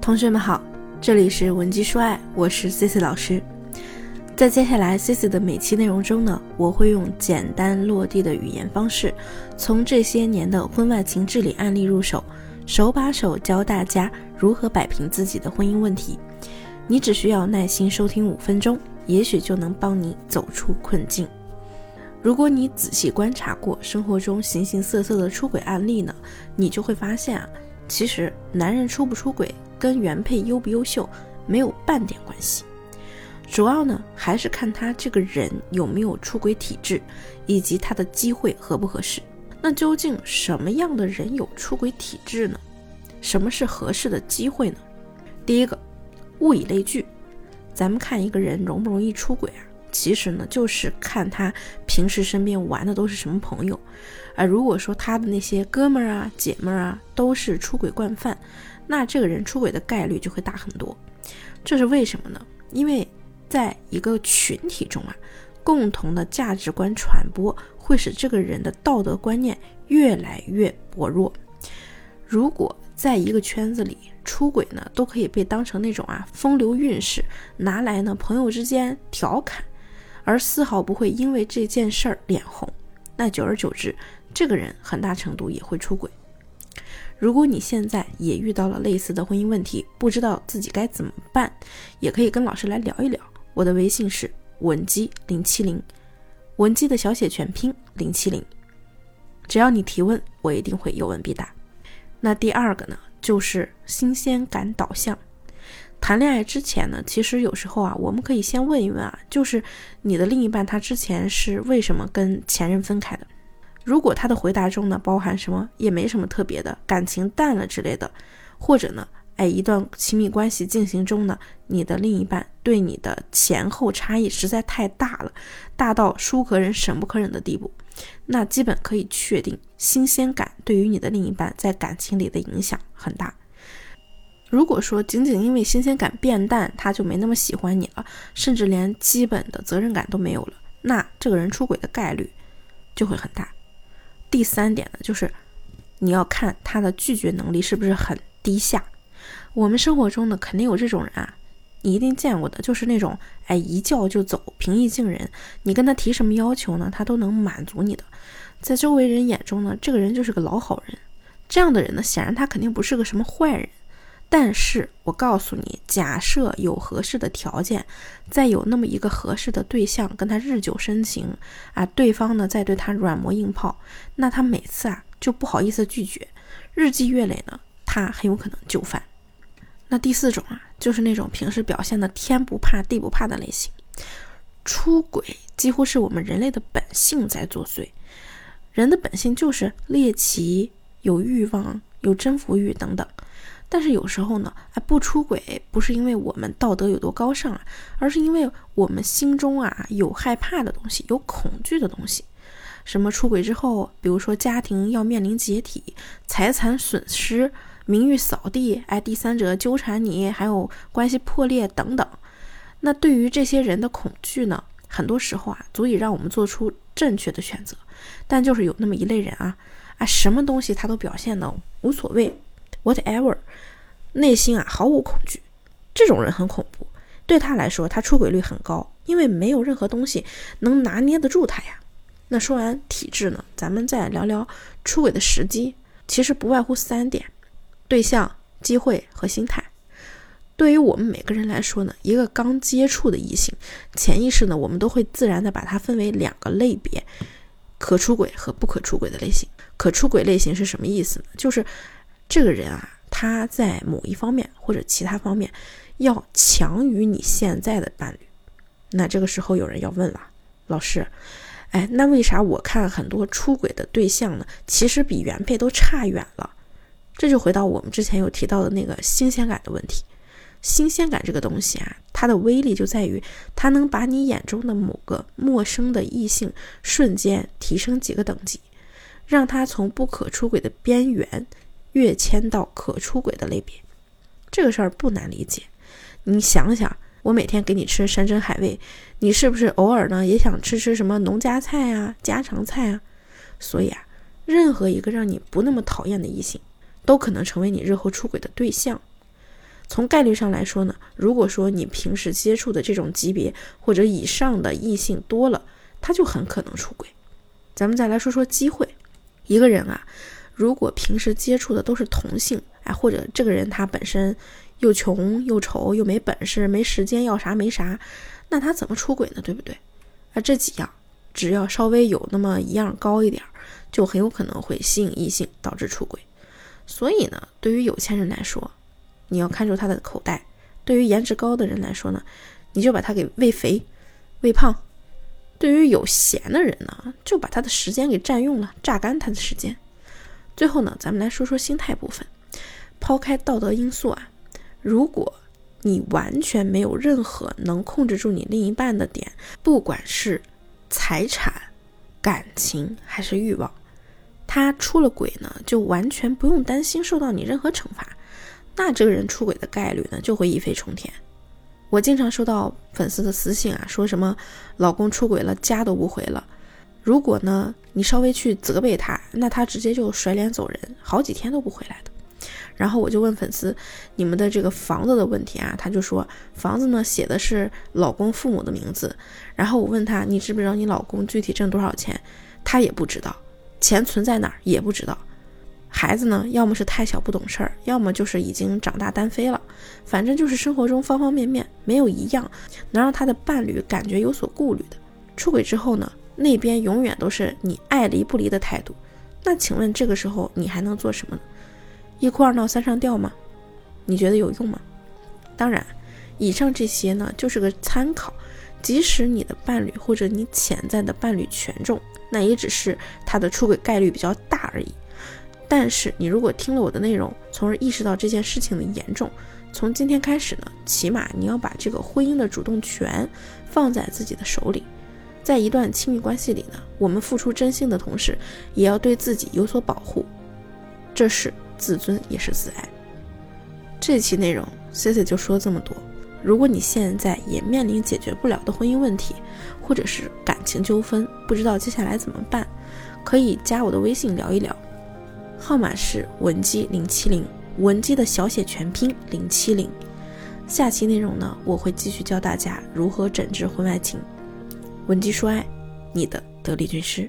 同学们好，这里是文姬说爱，我是 C C 老师。在接下来 C C 的每期内容中呢，我会用简单落地的语言方式，从这些年的婚外情治理案例入手，手把手教大家如何摆平自己的婚姻问题。你只需要耐心收听五分钟，也许就能帮你走出困境。如果你仔细观察过生活中形形色色的出轨案例呢，你就会发现啊，其实男人出不出轨跟原配优不优秀没有半点关系。主要呢，还是看他这个人有没有出轨体质，以及他的机会合不合适。那究竟什么样的人有出轨体质呢？什么是合适的机会呢？第一个，物以类聚。咱们看一个人容不容易出轨啊？其实呢，就是看他平时身边玩的都是什么朋友。而如果说他的那些哥们儿啊、姐们儿啊都是出轨惯犯，那这个人出轨的概率就会大很多。这是为什么呢？因为在一个群体中啊，共同的价值观传播会使这个人的道德观念越来越薄弱。如果在一个圈子里出轨呢，都可以被当成那种啊风流韵事，拿来呢朋友之间调侃，而丝毫不会因为这件事儿脸红。那久而久之，这个人很大程度也会出轨。如果你现在也遇到了类似的婚姻问题，不知道自己该怎么办，也可以跟老师来聊一聊。我的微信是文姬零七零，文姬的小写全拼零七零。只要你提问，我一定会有问必答。那第二个呢，就是新鲜感导向。谈恋爱之前呢，其实有时候啊，我们可以先问一问啊，就是你的另一半他之前是为什么跟前任分开的？如果他的回答中呢包含什么也没什么特别的，感情淡了之类的，或者呢，哎，一段亲密关系进行中呢，你的另一半对你的前后差异实在太大了，大到书可忍审不可忍的地步，那基本可以确定新鲜感对于你的另一半在感情里的影响很大。如果说仅仅因为新鲜感变淡，他就没那么喜欢你了，甚至连基本的责任感都没有了，那这个人出轨的概率就会很大。第三点呢，就是你要看他的拒绝能力是不是很低下。我们生活中呢，肯定有这种人啊，你一定见过的，就是那种哎一叫就走、平易近人，你跟他提什么要求呢，他都能满足你的。在周围人眼中呢，这个人就是个老好人。这样的人呢，显然他肯定不是个什么坏人。但是我告诉你，假设有合适的条件，再有那么一个合适的对象跟他日久生情啊，对方呢再对他软磨硬泡，那他每次啊就不好意思拒绝，日积月累呢，他很有可能就范。那第四种啊，就是那种平时表现的天不怕地不怕的类型，出轨几乎是我们人类的本性在作祟，人的本性就是猎奇、有欲望、有征服欲等等。但是有时候呢，哎，不出轨不是因为我们道德有多高尚啊，而是因为我们心中啊有害怕的东西，有恐惧的东西。什么出轨之后，比如说家庭要面临解体、财产损失、名誉扫地，哎，第三者纠缠你，还有关系破裂等等。那对于这些人的恐惧呢，很多时候啊，足以让我们做出正确的选择。但就是有那么一类人啊，啊，什么东西他都表现的无所谓。Whatever，内心啊毫无恐惧，这种人很恐怖。对他来说，他出轨率很高，因为没有任何东西能拿捏得住他呀。那说完体质呢，咱们再聊聊出轨的时机。其实不外乎三点：对象、机会和心态。对于我们每个人来说呢，一个刚接触的异性，潜意识呢，我们都会自然的把它分为两个类别：可出轨和不可出轨的类型。可出轨类型是什么意思呢？就是。这个人啊，他在某一方面或者其他方面要强于你现在的伴侣。那这个时候有人要问了，老师，哎，那为啥我看很多出轨的对象呢，其实比原配都差远了？这就回到我们之前有提到的那个新鲜感的问题。新鲜感这个东西啊，它的威力就在于它能把你眼中的某个陌生的异性瞬间提升几个等级，让他从不可出轨的边缘。跃迁到可出轨的类别，这个事儿不难理解。你想想，我每天给你吃山珍海味，你是不是偶尔呢也想吃吃什么农家菜啊、家常菜啊？所以啊，任何一个让你不那么讨厌的异性，都可能成为你日后出轨的对象。从概率上来说呢，如果说你平时接触的这种级别或者以上的异性多了，他就很可能出轨。咱们再来说说机会，一个人啊，如果平时接触的都是同性，哎，或者这个人他本身又穷又丑又没本事没时间要啥没啥，那他怎么出轨呢？对不对？啊，这几样只要稍微有那么一样高一点，就很有可能会吸引异性，导致出轨。所以呢，对于有钱人来说，你要看住他的口袋；对于颜值高的人来说呢，你就把他给喂肥、喂胖；对于有闲的人呢，就把他的时间给占用了，榨干他的时间。最后呢，咱们来说说心态部分。抛开道德因素啊，如果你完全没有任何能控制住你另一半的点，不管是财产、感情还是欲望，他出了轨呢，就完全不用担心受到你任何惩罚。那这个人出轨的概率呢，就会一飞冲天。我经常收到粉丝的私信啊，说什么老公出轨了，家都不回了。如果呢，你稍微去责备他，那他直接就甩脸走人，好几天都不回来的。然后我就问粉丝，你们的这个房子的问题啊，他就说房子呢写的是老公父母的名字。然后我问他，你知不知道你老公具体挣多少钱？他也不知道，钱存在哪儿也不知道。孩子呢，要么是太小不懂事儿，要么就是已经长大单飞了。反正就是生活中方方面面没有一样能让他的伴侣感觉有所顾虑的。出轨之后呢，那边永远都是你爱离不离的态度。那请问这个时候你还能做什么呢？一哭二闹三上吊吗？你觉得有用吗？当然，以上这些呢就是个参考。即使你的伴侣或者你潜在的伴侣权重，那也只是他的出轨概率比较大而已。但是你如果听了我的内容，从而意识到这件事情的严重，从今天开始呢，起码你要把这个婚姻的主动权放在自己的手里。在一段亲密关系里呢，我们付出真心的同时，也要对自己有所保护，这是自尊，也是自爱。这期内容 c c 就说这么多。如果你现在也面临解决不了的婚姻问题，或者是感情纠纷，不知道接下来怎么办，可以加我的微信聊一聊。号码是文姬零七零，文姬的小写全拼零七零。下期内容呢，我会继续教大家如何整治婚外情。文姬说爱，你的得力军师。